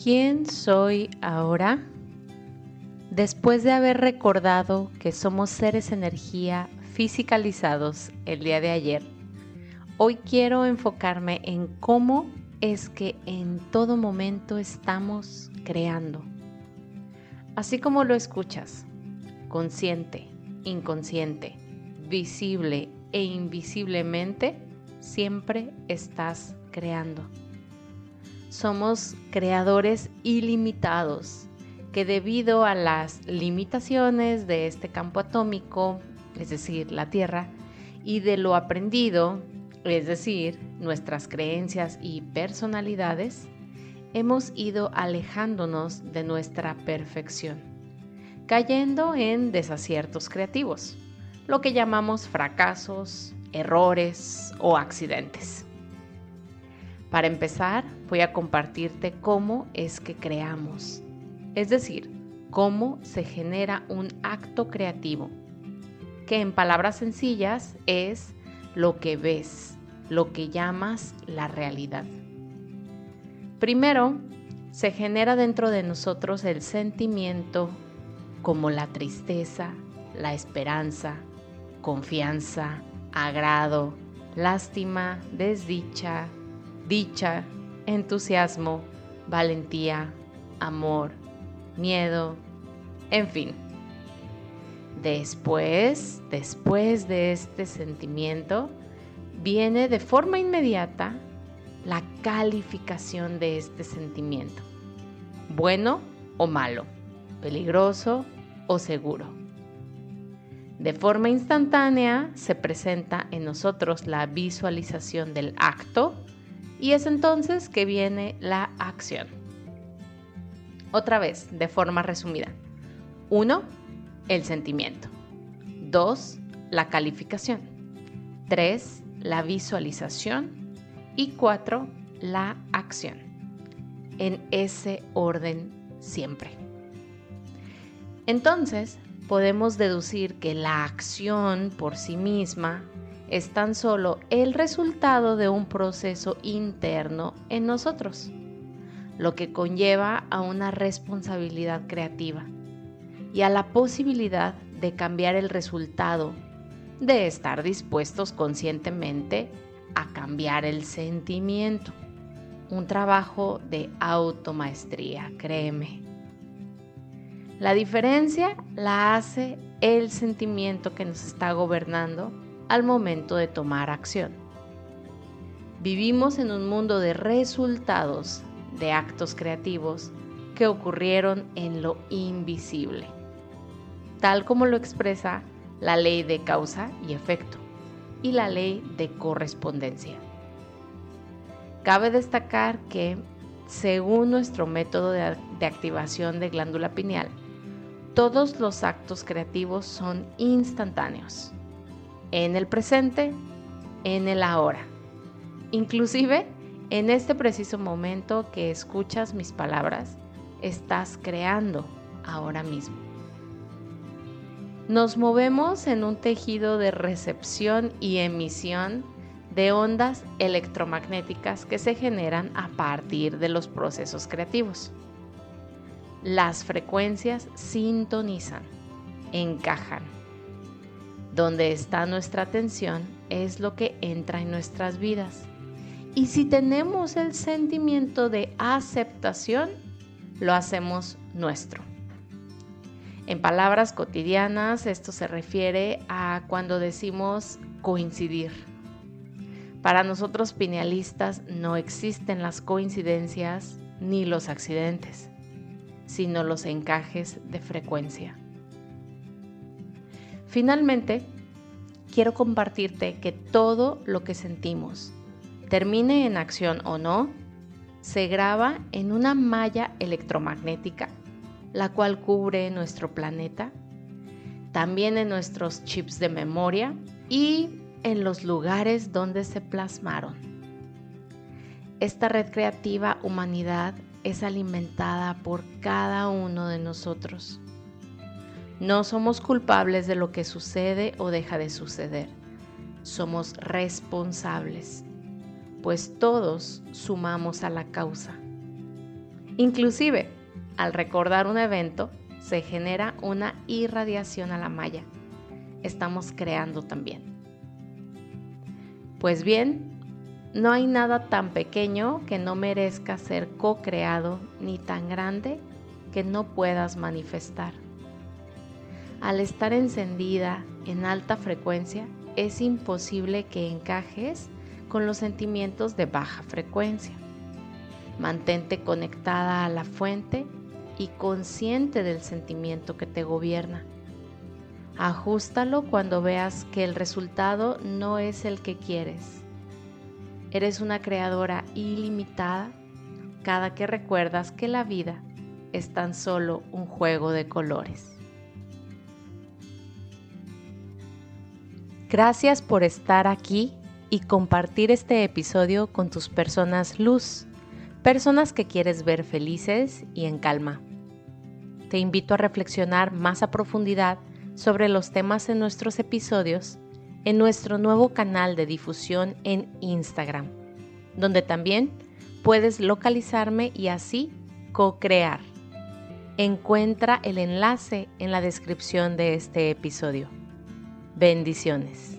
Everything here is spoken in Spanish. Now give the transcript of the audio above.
¿Quién soy ahora? Después de haber recordado que somos seres energía fisicalizados el día de ayer, hoy quiero enfocarme en cómo es que en todo momento estamos creando. Así como lo escuchas, consciente, inconsciente, visible e invisiblemente, siempre estás creando. Somos creadores ilimitados que debido a las limitaciones de este campo atómico, es decir, la Tierra, y de lo aprendido, es decir, nuestras creencias y personalidades, hemos ido alejándonos de nuestra perfección, cayendo en desaciertos creativos, lo que llamamos fracasos, errores o accidentes. Para empezar, voy a compartirte cómo es que creamos, es decir, cómo se genera un acto creativo, que en palabras sencillas es lo que ves, lo que llamas la realidad. Primero, se genera dentro de nosotros el sentimiento como la tristeza, la esperanza, confianza, agrado, lástima, desdicha, dicha, entusiasmo, valentía, amor, miedo, en fin. Después, después de este sentimiento, viene de forma inmediata la calificación de este sentimiento. Bueno o malo, peligroso o seguro. De forma instantánea se presenta en nosotros la visualización del acto y es entonces que viene la acción. Otra vez, de forma resumida. 1. El sentimiento. 2. La calificación. 3. La visualización. Y 4. La acción. En ese orden siempre. Entonces, podemos deducir que la acción por sí misma es tan solo el resultado de un proceso interno en nosotros, lo que conlleva a una responsabilidad creativa y a la posibilidad de cambiar el resultado, de estar dispuestos conscientemente a cambiar el sentimiento. Un trabajo de automaestría, créeme. La diferencia la hace el sentimiento que nos está gobernando al momento de tomar acción. Vivimos en un mundo de resultados de actos creativos que ocurrieron en lo invisible, tal como lo expresa la ley de causa y efecto y la ley de correspondencia. Cabe destacar que, según nuestro método de, activación de glándula pineal, todos los actos creativos son instantáneos en el presente, en el ahora. Inclusive, en este preciso momento que escuchas mis palabras, estás creando ahora mismo. Nos movemos en un tejido de recepción y emisión de ondas electromagnéticas que se generan a partir de los procesos creativos. Las frecuencias sintonizan, encajan donde está nuestra atención es lo que entra en nuestras vidas. Y si tenemos el sentimiento de aceptación, lo hacemos nuestro. En palabras cotidianas, esto se refiere a cuando decimos coincidir. Para nosotros pinealistas no existen las coincidencias ni los accidentes, sino los encajes de frecuencia. Finalmente, quiero compartirte que todo lo que sentimos, termine en acción o no, se graba en una malla electromagnética, la cual cubre nuestro planeta, también en nuestros chips de memoria y en los lugares donde se plasmaron. Esta red creativa humanidad es alimentada por cada uno de nosotros no somos culpables de lo que sucede o deja de suceder. Somos responsables, pues todos sumamos a la causa. Inclusive, al recordar un evento, se genera una irradiación a la malla. Estamos creando también. Pues bien, no hay nada tan pequeño que no merezca ser co-creado ni tan grande que no puedas manifestar. Al estar encendida en alta frecuencia, es imposible que encajes con los sentimientos de baja frecuencia. Mantente conectada a la fuente y consciente del sentimiento que te gobierna. Ajústalo cuando veas que el resultado no es el que quieres. Eres una creadora ilimitada cada que recuerdas que la vida es tan solo un juego de colores. Gracias por estar aquí y compartir este episodio con tus personas luz, personas que quieres ver felices y en calma. Te invito a reflexionar más a profundidad sobre los temas en nuestros episodios en nuestro nuevo canal de difusión en Instagram, donde también puedes localizarme y así co-crear. Encuentra el enlace en la descripción de este episodio. Bendiciones.